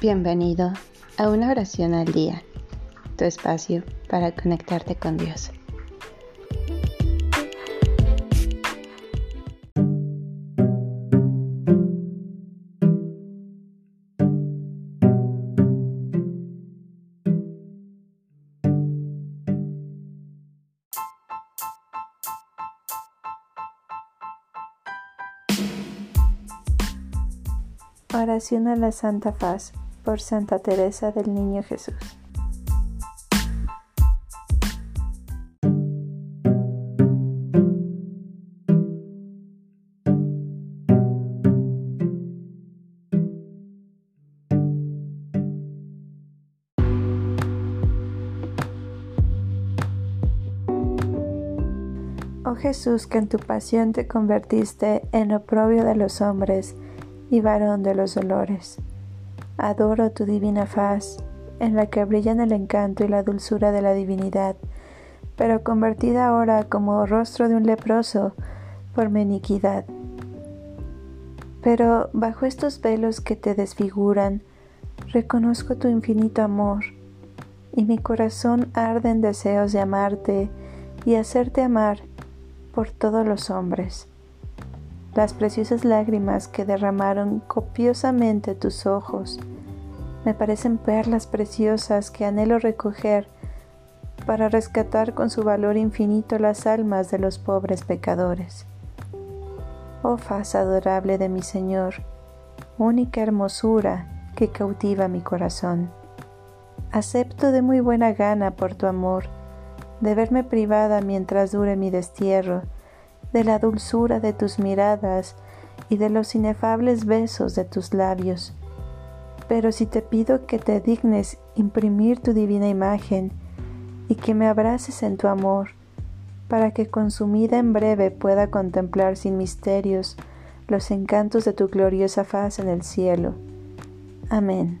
Bienvenido a una oración al día, tu espacio para conectarte con Dios. Oración a la Santa Faz por Santa Teresa del Niño Jesús. Oh Jesús, que en tu pasión te convertiste en oprobio de los hombres y varón de los dolores Adoro tu divina faz, en la que brillan el encanto y la dulzura de la divinidad, pero convertida ahora como rostro de un leproso por mi iniquidad. Pero bajo estos velos que te desfiguran, reconozco tu infinito amor, y mi corazón arde en deseos de amarte y hacerte amar por todos los hombres. Las preciosas lágrimas que derramaron copiosamente tus ojos me parecen perlas preciosas que anhelo recoger para rescatar con su valor infinito las almas de los pobres pecadores. Oh faz adorable de mi Señor, única hermosura que cautiva mi corazón. Acepto de muy buena gana por tu amor de verme privada mientras dure mi destierro de la dulzura de tus miradas y de los inefables besos de tus labios. Pero si te pido que te dignes imprimir tu divina imagen y que me abraces en tu amor, para que consumida en breve pueda contemplar sin misterios los encantos de tu gloriosa faz en el cielo. Amén.